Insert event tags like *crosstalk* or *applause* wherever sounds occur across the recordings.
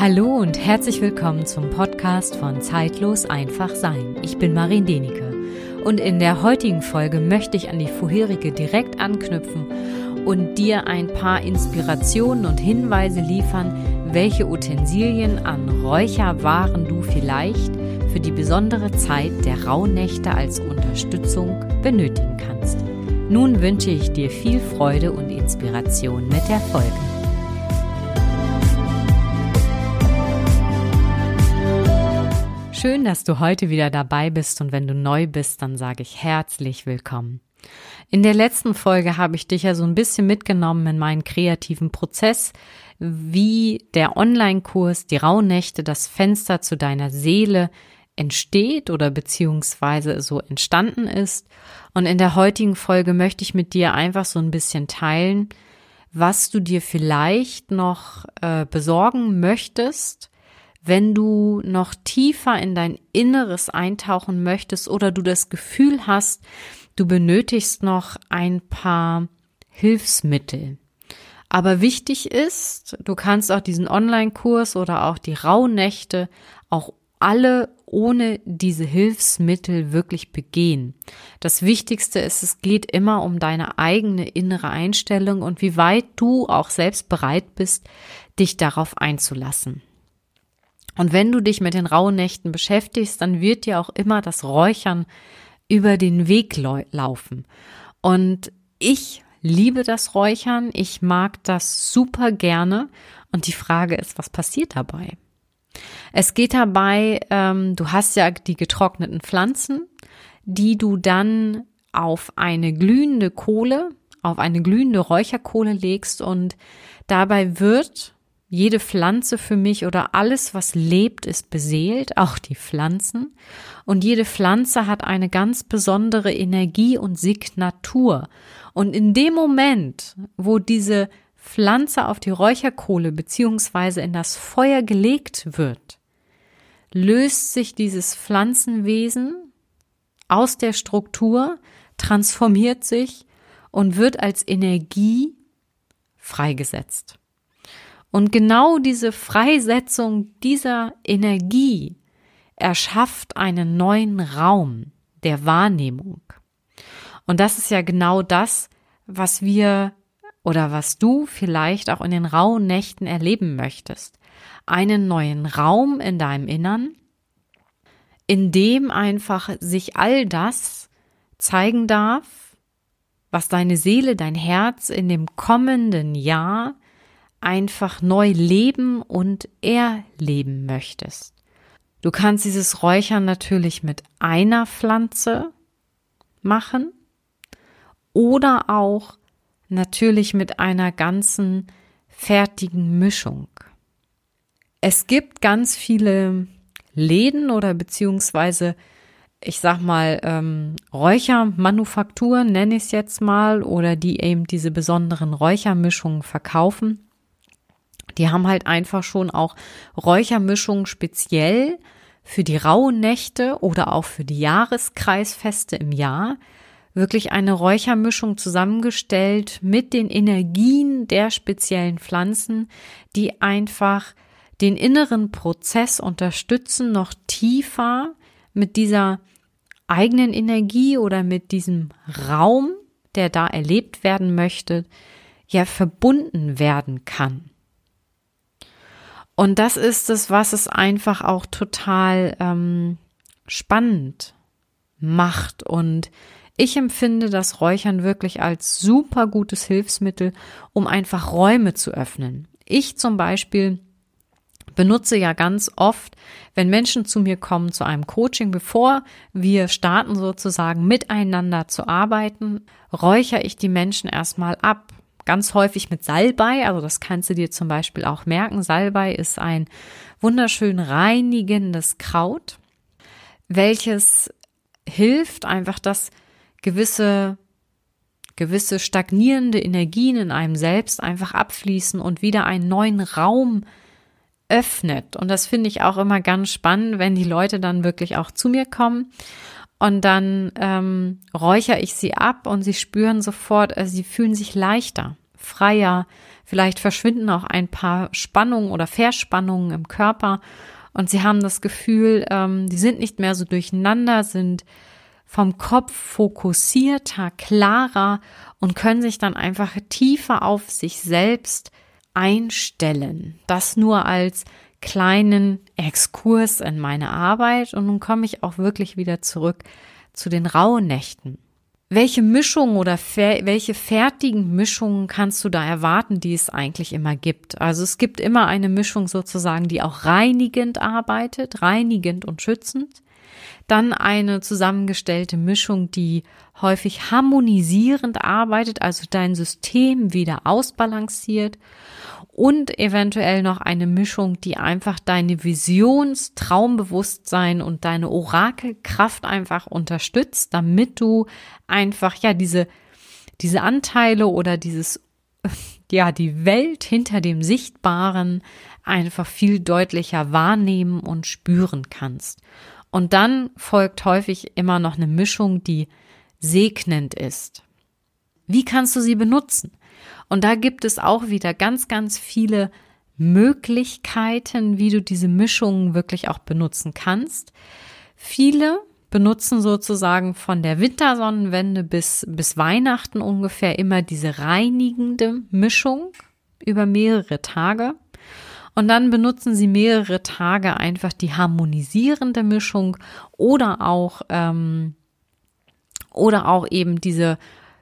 Hallo und herzlich willkommen zum Podcast von Zeitlos einfach sein. Ich bin Marin Denike und in der heutigen Folge möchte ich an die vorherige direkt anknüpfen und dir ein paar Inspirationen und Hinweise liefern, welche Utensilien an Räucherwaren du vielleicht für die besondere Zeit der Rauhnächte als Unterstützung benötigen kannst. Nun wünsche ich dir viel Freude und Inspiration mit der Folge. Schön, dass du heute wieder dabei bist und wenn du neu bist, dann sage ich herzlich willkommen. In der letzten Folge habe ich dich ja so ein bisschen mitgenommen in meinen kreativen Prozess, wie der Online-Kurs Die Rauhnächte, das Fenster zu deiner Seele entsteht oder beziehungsweise so entstanden ist. Und in der heutigen Folge möchte ich mit dir einfach so ein bisschen teilen, was du dir vielleicht noch äh, besorgen möchtest, wenn du noch tiefer in dein Inneres eintauchen möchtest oder du das Gefühl hast, du benötigst noch ein paar Hilfsmittel. Aber wichtig ist, du kannst auch diesen Online-Kurs oder auch die Rauhnächte auch alle ohne diese Hilfsmittel wirklich begehen. Das Wichtigste ist, es geht immer um deine eigene innere Einstellung und wie weit du auch selbst bereit bist, dich darauf einzulassen. Und wenn du dich mit den Rauhnächten beschäftigst, dann wird dir auch immer das Räuchern über den Weg laufen. Und ich liebe das Räuchern, ich mag das super gerne. Und die Frage ist, was passiert dabei? Es geht dabei, ähm, du hast ja die getrockneten Pflanzen, die du dann auf eine glühende Kohle, auf eine glühende Räucherkohle legst und dabei wird jede Pflanze für mich oder alles, was lebt, ist beseelt, auch die Pflanzen. Und jede Pflanze hat eine ganz besondere Energie und Signatur. Und in dem Moment, wo diese Pflanze auf die Räucherkohle beziehungsweise in das Feuer gelegt wird, löst sich dieses Pflanzenwesen aus der Struktur, transformiert sich und wird als Energie freigesetzt. Und genau diese Freisetzung dieser Energie erschafft einen neuen Raum der Wahrnehmung. Und das ist ja genau das, was wir oder was du vielleicht auch in den rauen Nächten erleben möchtest. Einen neuen Raum in deinem Innern, in dem einfach sich all das zeigen darf, was deine Seele, dein Herz in dem kommenden Jahr einfach neu leben und erleben möchtest. Du kannst dieses Räuchern natürlich mit einer Pflanze machen oder auch natürlich mit einer ganzen fertigen Mischung. Es gibt ganz viele Läden oder beziehungsweise ich sag mal, ähm, Räuchermanufakturen, nenne ich es jetzt mal, oder die eben diese besonderen Räuchermischungen verkaufen. Die haben halt einfach schon auch Räuchermischungen speziell für die rauen Nächte oder auch für die Jahreskreisfeste im Jahr, wirklich eine Räuchermischung zusammengestellt mit den Energien der speziellen Pflanzen, die einfach den inneren Prozess unterstützen, noch tiefer mit dieser eigenen Energie oder mit diesem Raum, der da erlebt werden möchte, ja verbunden werden kann. Und das ist es, was es einfach auch total ähm, spannend macht und ich empfinde das Räuchern wirklich als super gutes Hilfsmittel, um einfach Räume zu öffnen. Ich zum Beispiel benutze ja ganz oft, wenn Menschen zu mir kommen zu einem Coaching, bevor wir starten sozusagen miteinander zu arbeiten, räuchere ich die Menschen erstmal ab. Ganz häufig mit Salbei, also das kannst du dir zum Beispiel auch merken. Salbei ist ein wunderschön reinigendes Kraut, welches hilft einfach, dass gewisse gewisse stagnierende Energien in einem selbst einfach abfließen und wieder einen neuen Raum öffnet. Und das finde ich auch immer ganz spannend, wenn die Leute dann wirklich auch zu mir kommen und dann ähm, räuchere ich sie ab und sie spüren sofort, also sie fühlen sich leichter, freier, Vielleicht verschwinden auch ein paar Spannungen oder Verspannungen im Körper und sie haben das Gefühl, ähm, die sind nicht mehr so durcheinander, sind vom Kopf fokussierter, klarer und können sich dann einfach tiefer auf sich selbst einstellen. Das nur als kleinen Exkurs in meine Arbeit und nun komme ich auch wirklich wieder zurück zu den rauen Nächten. Welche Mischung oder welche fertigen Mischungen kannst du da erwarten, die es eigentlich immer gibt? Also es gibt immer eine Mischung sozusagen, die auch reinigend arbeitet, reinigend und schützend. Dann eine zusammengestellte Mischung, die häufig harmonisierend arbeitet, also dein System wieder ausbalanciert und eventuell noch eine Mischung, die einfach deine Visions, Traumbewusstsein und deine Orakelkraft einfach unterstützt, damit du einfach ja diese diese Anteile oder dieses *laughs* ja die Welt hinter dem Sichtbaren einfach viel deutlicher wahrnehmen und spüren kannst. Und dann folgt häufig immer noch eine Mischung, die segnend ist. Wie kannst du sie benutzen? Und da gibt es auch wieder ganz, ganz viele Möglichkeiten, wie du diese Mischungen wirklich auch benutzen kannst. Viele benutzen sozusagen von der Wintersonnenwende bis, bis Weihnachten ungefähr immer diese reinigende Mischung über mehrere Tage. Und dann benutzen sie mehrere Tage einfach die harmonisierende Mischung oder auch, ähm, oder auch eben diese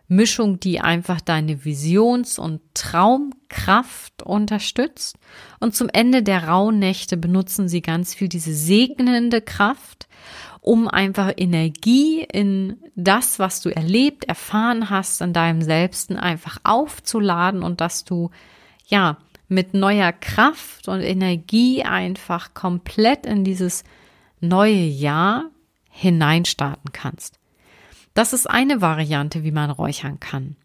Mischung, die einfach deine Visions- und Traumkraft unterstützt. Und zum Ende der Rauhnächte benutzen sie ganz viel diese segnende Kraft, um einfach Energie in das, was du erlebt, erfahren hast, in deinem Selbsten einfach aufzuladen und dass du, ja, mit neuer Kraft und Energie einfach komplett in dieses neue Jahr hineinstarten kannst. Das ist eine Variante, wie man räuchern kann.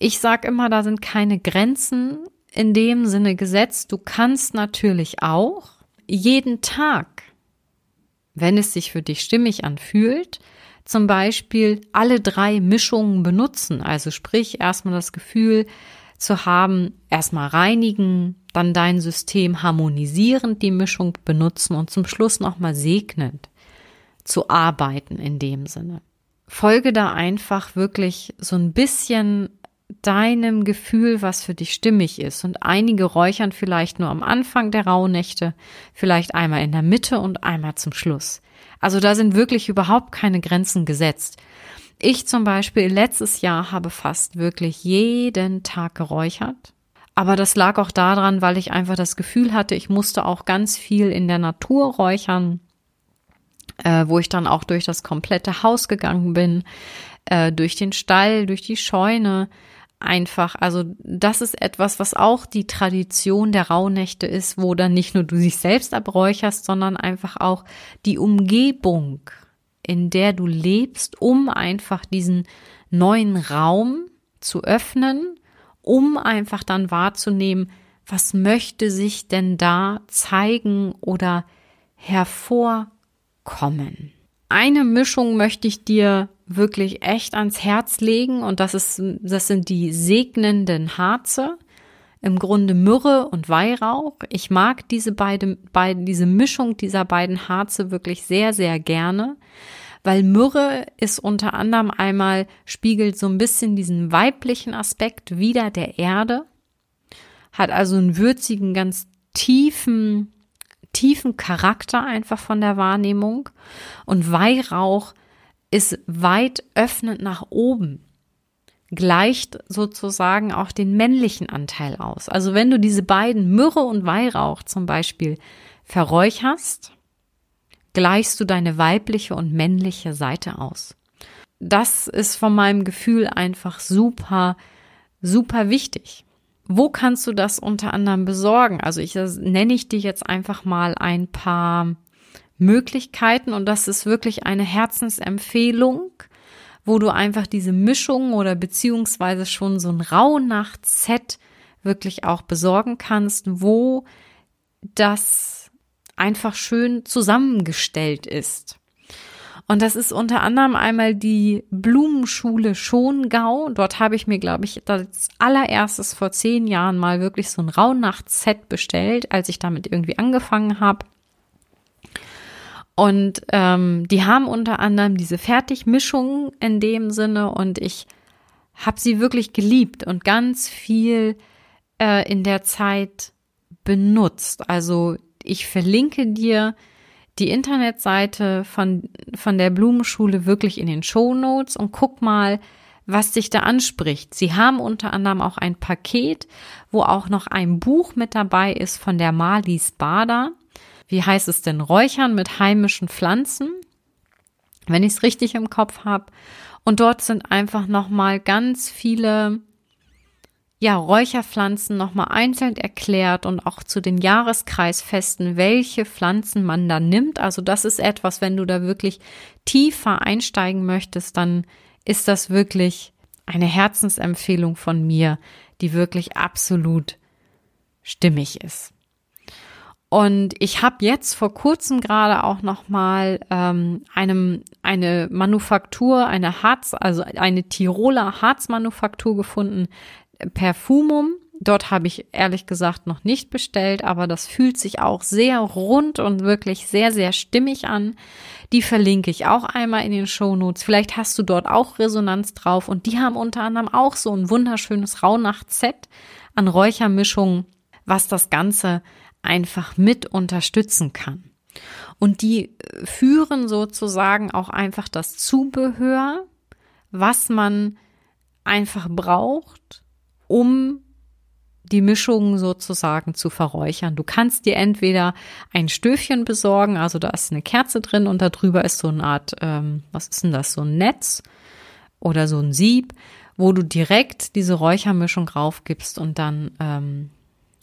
Ich sage immer, da sind keine Grenzen in dem Sinne gesetzt. Du kannst natürlich auch jeden Tag, wenn es sich für dich stimmig anfühlt, zum Beispiel alle drei Mischungen benutzen. Also sprich erstmal das Gefühl zu haben, erstmal reinigen, dann dein System harmonisierend die Mischung benutzen und zum Schluss nochmal segnend zu arbeiten in dem Sinne folge da einfach wirklich so ein bisschen deinem Gefühl, was für dich stimmig ist. Und einige räuchern vielleicht nur am Anfang der Rauhnächte, vielleicht einmal in der Mitte und einmal zum Schluss. Also da sind wirklich überhaupt keine Grenzen gesetzt. Ich zum Beispiel letztes Jahr habe fast wirklich jeden Tag geräuchert. Aber das lag auch daran, weil ich einfach das Gefühl hatte, ich musste auch ganz viel in der Natur räuchern äh, wo ich dann auch durch das komplette Haus gegangen bin, äh, durch den Stall, durch die Scheune. Einfach, also das ist etwas, was auch die Tradition der Rauhnächte ist, wo dann nicht nur du dich selbst abräucherst, sondern einfach auch die Umgebung, in der du lebst, um einfach diesen neuen Raum zu öffnen, um einfach dann wahrzunehmen, was möchte sich denn da zeigen oder hervor kommen. Eine Mischung möchte ich dir wirklich echt ans Herz legen und das ist, das sind die segnenden Harze. Im Grunde Myrrhe und Weihrauch. Ich mag diese beide, beide, diese Mischung dieser beiden Harze wirklich sehr, sehr gerne, weil Myrrhe ist unter anderem einmal spiegelt so ein bisschen diesen weiblichen Aspekt wieder der Erde, hat also einen würzigen, ganz tiefen, tiefen Charakter einfach von der Wahrnehmung und Weihrauch ist weit öffnend nach oben gleicht sozusagen auch den männlichen Anteil aus. Also wenn du diese beiden Myrrhe und Weihrauch zum Beispiel verräucherst, gleichst du deine weibliche und männliche Seite aus. Das ist von meinem Gefühl einfach super, super wichtig. Wo kannst du das unter anderem besorgen? Also ich nenne ich dir jetzt einfach mal ein paar Möglichkeiten und das ist wirklich eine Herzensempfehlung, wo du einfach diese Mischung oder beziehungsweise schon so ein Rauhnacht-Set wirklich auch besorgen kannst, wo das einfach schön zusammengestellt ist. Und das ist unter anderem einmal die Blumenschule Schongau. Dort habe ich mir, glaube ich, das allererstes vor zehn Jahren mal wirklich so ein Rauhnachtsset bestellt, als ich damit irgendwie angefangen habe. Und ähm, die haben unter anderem diese Fertigmischung in dem Sinne und ich habe sie wirklich geliebt und ganz viel äh, in der Zeit benutzt. Also ich verlinke dir die Internetseite von, von der Blumenschule wirklich in den Show Notes und guck mal, was dich da anspricht. Sie haben unter anderem auch ein Paket, wo auch noch ein Buch mit dabei ist von der Marlies Bader wie heißt es denn, Räuchern mit heimischen Pflanzen, wenn ich es richtig im Kopf habe. Und dort sind einfach nochmal ganz viele ja, Räucherpflanzen nochmal einzeln erklärt und auch zu den Jahreskreisfesten, welche Pflanzen man da nimmt. Also das ist etwas, wenn du da wirklich tiefer einsteigen möchtest, dann ist das wirklich eine Herzensempfehlung von mir, die wirklich absolut stimmig ist. Und ich habe jetzt vor kurzem gerade auch noch mal ähm, einem eine Manufaktur, eine Harz, also eine Tiroler Harzmanufaktur gefunden, Perfumum. Dort habe ich ehrlich gesagt noch nicht bestellt, aber das fühlt sich auch sehr rund und wirklich sehr, sehr stimmig an. Die verlinke ich auch einmal in den Show Notes. Vielleicht hast du dort auch Resonanz drauf. Und die haben unter anderem auch so ein wunderschönes Rauhnacht-Set an Räuchermischungen, was das Ganze einfach mit unterstützen kann. Und die führen sozusagen auch einfach das Zubehör, was man einfach braucht, um die Mischung sozusagen zu verräuchern. Du kannst dir entweder ein Stöfchen besorgen, also da ist eine Kerze drin und da drüber ist so eine Art, ähm, was ist denn das, so ein Netz oder so ein Sieb, wo du direkt diese Räuchermischung raufgibst und dann ähm,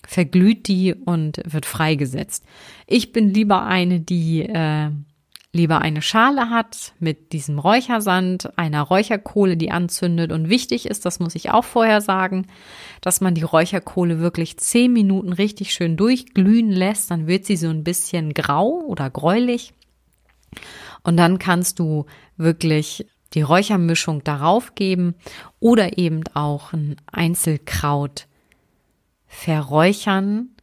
verglüht die und wird freigesetzt. Ich bin lieber eine, die äh, lieber eine Schale hat mit diesem Räuchersand, einer Räucherkohle, die anzündet. Und wichtig ist, das muss ich auch vorher sagen, dass man die Räucherkohle wirklich zehn Minuten richtig schön durchglühen lässt. Dann wird sie so ein bisschen grau oder gräulich. Und dann kannst du wirklich die Räuchermischung darauf geben oder eben auch ein Einzelkraut verräuchern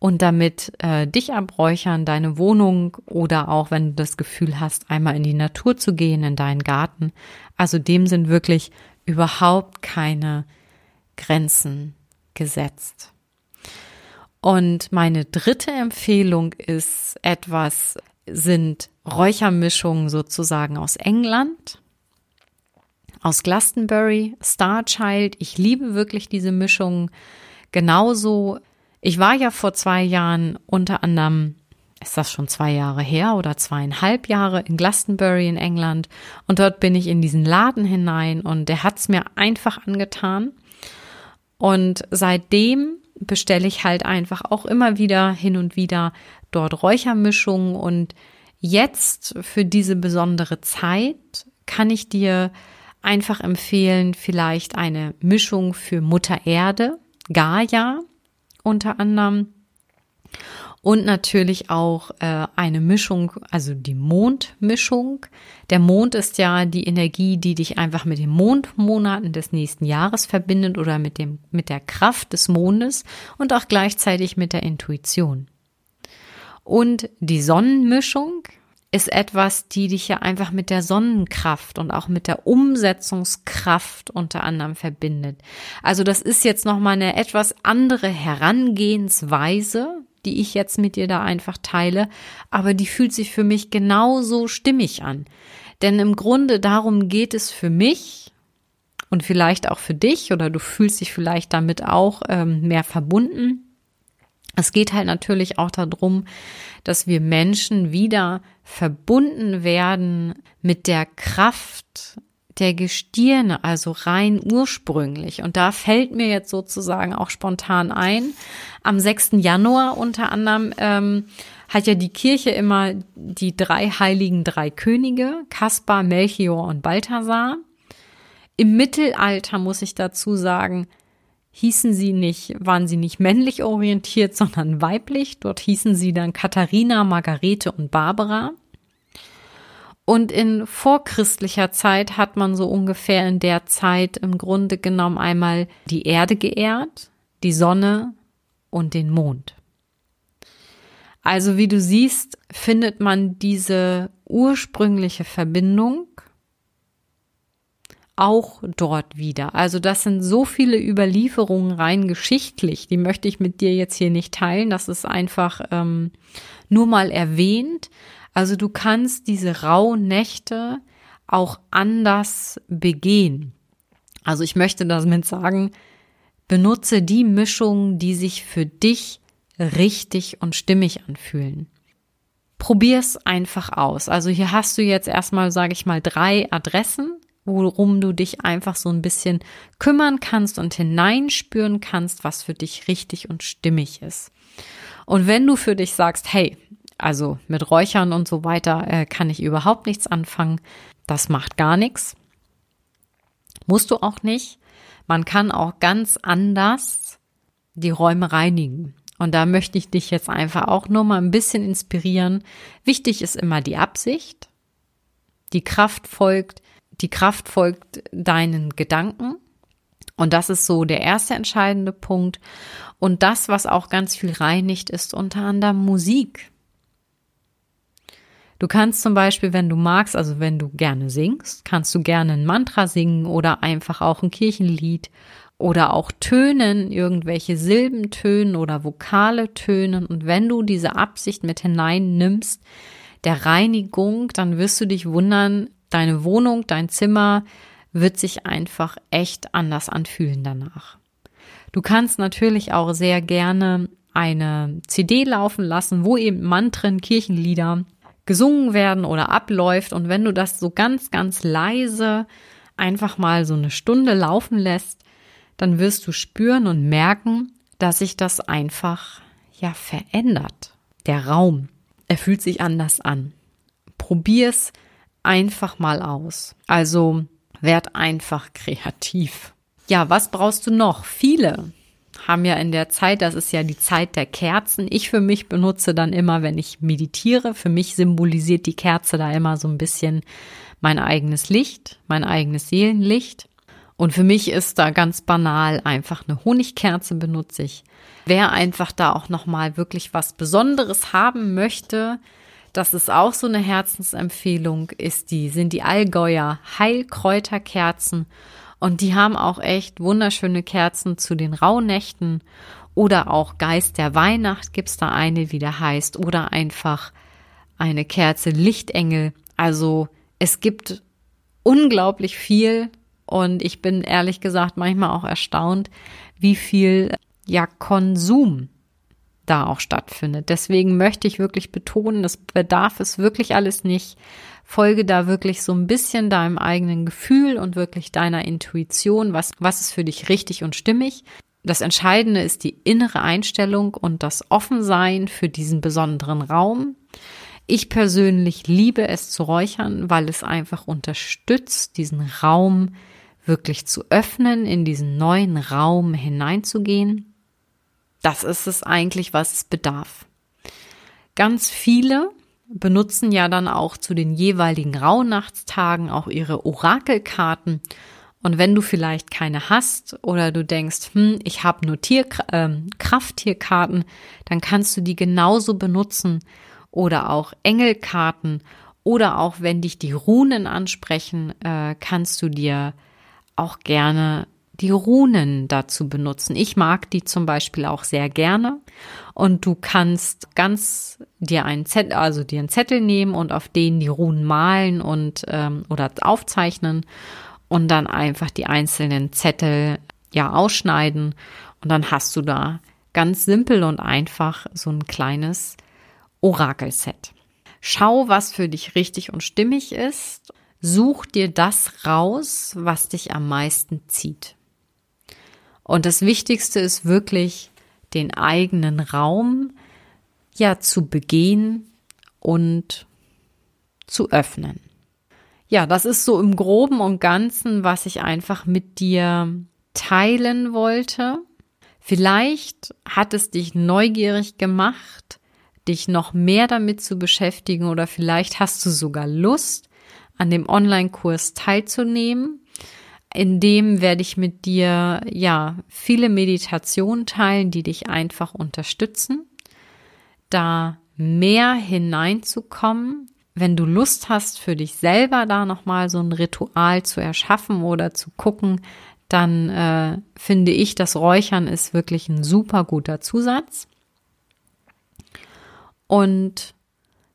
und damit äh, dich abräuchern, deine Wohnung oder auch wenn du das Gefühl hast, einmal in die Natur zu gehen, in deinen Garten. Also dem sind wirklich überhaupt keine Grenzen gesetzt. Und meine dritte Empfehlung ist etwas, sind Räuchermischungen sozusagen aus England, aus Glastonbury, Starchild. Ich liebe wirklich diese Mischungen Genauso, ich war ja vor zwei Jahren unter anderem, ist das schon zwei Jahre her oder zweieinhalb Jahre in Glastonbury in England. Und dort bin ich in diesen Laden hinein und der hat's mir einfach angetan. Und seitdem bestelle ich halt einfach auch immer wieder hin und wieder dort Räuchermischungen. Und jetzt für diese besondere Zeit kann ich dir einfach empfehlen, vielleicht eine Mischung für Mutter Erde Gaia unter anderem und natürlich auch äh, eine Mischung, also die Mondmischung. Der Mond ist ja die Energie, die dich einfach mit den Mondmonaten des nächsten Jahres verbindet oder mit dem mit der Kraft des Mondes und auch gleichzeitig mit der Intuition. Und die Sonnenmischung ist etwas, die dich ja einfach mit der Sonnenkraft und auch mit der Umsetzungskraft unter anderem verbindet. Also das ist jetzt nochmal eine etwas andere Herangehensweise, die ich jetzt mit dir da einfach teile, aber die fühlt sich für mich genauso stimmig an. Denn im Grunde darum geht es für mich und vielleicht auch für dich oder du fühlst dich vielleicht damit auch ähm, mehr verbunden es geht halt natürlich auch darum, dass wir Menschen wieder verbunden werden mit der Kraft der Gestirne, also rein ursprünglich. Und da fällt mir jetzt sozusagen auch spontan ein, am 6. Januar unter anderem ähm, hat ja die Kirche immer die drei heiligen drei Könige, Kaspar, Melchior und Balthasar. Im Mittelalter muss ich dazu sagen, hießen sie nicht, waren sie nicht männlich orientiert, sondern weiblich. Dort hießen sie dann Katharina, Margarete und Barbara. Und in vorchristlicher Zeit hat man so ungefähr in der Zeit im Grunde genommen einmal die Erde geehrt, die Sonne und den Mond. Also wie du siehst, findet man diese ursprüngliche Verbindung auch dort wieder. Also das sind so viele Überlieferungen rein geschichtlich, die möchte ich mit dir jetzt hier nicht teilen. Das ist einfach ähm, nur mal erwähnt. Also du kannst diese rauen Nächte auch anders begehen. Also ich möchte damit sagen, benutze die Mischungen, die sich für dich richtig und stimmig anfühlen. Probier's einfach aus. Also hier hast du jetzt erstmal, sage ich mal, drei Adressen, worum du dich einfach so ein bisschen kümmern kannst und hineinspüren kannst, was für dich richtig und stimmig ist. Und wenn du für dich sagst, hey, also mit Räuchern und so weiter äh, kann ich überhaupt nichts anfangen, das macht gar nichts, musst du auch nicht. Man kann auch ganz anders die Räume reinigen. Und da möchte ich dich jetzt einfach auch nur mal ein bisschen inspirieren. Wichtig ist immer die Absicht. Die Kraft folgt, die Kraft folgt deinen Gedanken. Und das ist so der erste entscheidende Punkt. Und das, was auch ganz viel reinigt, ist unter anderem Musik. Du kannst zum Beispiel, wenn du magst, also wenn du gerne singst, kannst du gerne ein Mantra singen oder einfach auch ein Kirchenlied oder auch Tönen, irgendwelche Silbentönen oder Vokale tönen. Und wenn du diese Absicht mit hineinnimmst, der Reinigung, dann wirst du dich wundern, deine Wohnung, dein Zimmer wird sich einfach echt anders anfühlen danach. Du kannst natürlich auch sehr gerne eine CD laufen lassen, wo eben Mantren, Kirchenlieder gesungen werden oder abläuft. Und wenn du das so ganz, ganz leise einfach mal so eine Stunde laufen lässt, dann wirst du spüren und merken, dass sich das einfach ja verändert. Der Raum, er fühlt sich anders an. Probier's einfach mal aus. Also werd einfach kreativ. Ja, was brauchst du noch? Viele haben ja in der Zeit, das ist ja die Zeit der Kerzen. Ich für mich benutze dann immer, wenn ich meditiere, für mich symbolisiert die Kerze da immer so ein bisschen mein eigenes Licht, mein eigenes Seelenlicht. Und für mich ist da ganz banal einfach eine Honigkerze benutze ich. Wer einfach da auch nochmal wirklich was Besonderes haben möchte, das ist auch so eine Herzensempfehlung, ist die, sind die Allgäuer Heilkräuterkerzen. Und die haben auch echt wunderschöne Kerzen zu den Rauhnächten oder auch Geist der Weihnacht gibt's da eine, wie der heißt, oder einfach eine Kerze Lichtengel. Also es gibt unglaublich viel und ich bin ehrlich gesagt manchmal auch erstaunt, wie viel ja Konsum da auch stattfindet. Deswegen möchte ich wirklich betonen, das bedarf es wirklich alles nicht. Folge da wirklich so ein bisschen deinem eigenen Gefühl und wirklich deiner Intuition, was, was ist für dich richtig und stimmig. Das Entscheidende ist die innere Einstellung und das Offensein für diesen besonderen Raum. Ich persönlich liebe es zu räuchern, weil es einfach unterstützt, diesen Raum wirklich zu öffnen, in diesen neuen Raum hineinzugehen. Das ist es eigentlich, was es bedarf. Ganz viele benutzen ja dann auch zu den jeweiligen Rauhnachtstagen auch ihre Orakelkarten. Und wenn du vielleicht keine hast oder du denkst, hm, ich habe nur Tier, äh, Krafttierkarten, dann kannst du die genauso benutzen oder auch Engelkarten oder auch wenn dich die Runen ansprechen, äh, kannst du dir auch gerne die Runen dazu benutzen. Ich mag die zum Beispiel auch sehr gerne. Und du kannst ganz dir einen Zettel, also dir einen Zettel nehmen und auf den die Runen malen und ähm, oder aufzeichnen und dann einfach die einzelnen Zettel ja ausschneiden und dann hast du da ganz simpel und einfach so ein kleines Orakelset. Schau, was für dich richtig und stimmig ist. Such dir das raus, was dich am meisten zieht. Und das Wichtigste ist wirklich, den eigenen Raum ja zu begehen und zu öffnen. Ja, das ist so im groben und ganzen, was ich einfach mit dir teilen wollte. Vielleicht hat es dich neugierig gemacht, dich noch mehr damit zu beschäftigen oder vielleicht hast du sogar Lust, an dem Online-Kurs teilzunehmen. In dem werde ich mit dir, ja, viele Meditationen teilen, die dich einfach unterstützen, da mehr hineinzukommen. Wenn du Lust hast, für dich selber da nochmal so ein Ritual zu erschaffen oder zu gucken, dann äh, finde ich, das Räuchern ist wirklich ein super guter Zusatz. Und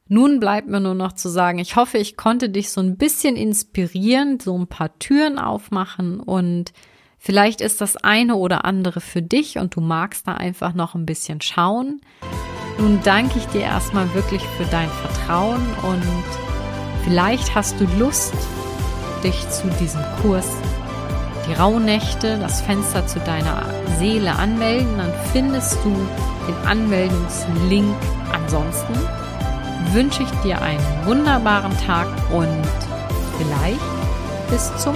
nun bleibt mir nur noch zu sagen, ich hoffe, ich konnte dich so ein bisschen inspirieren, so ein paar Türen aufmachen und vielleicht ist das eine oder andere für dich und du magst da einfach noch ein bisschen schauen. Nun danke ich dir erstmal wirklich für dein Vertrauen und vielleicht hast du Lust, dich zu diesem Kurs die Rauhnächte, das Fenster zu deiner Seele anmelden, dann findest du den Anmeldungslink. Ansonsten wünsche ich dir einen wunderbaren Tag und vielleicht bis zum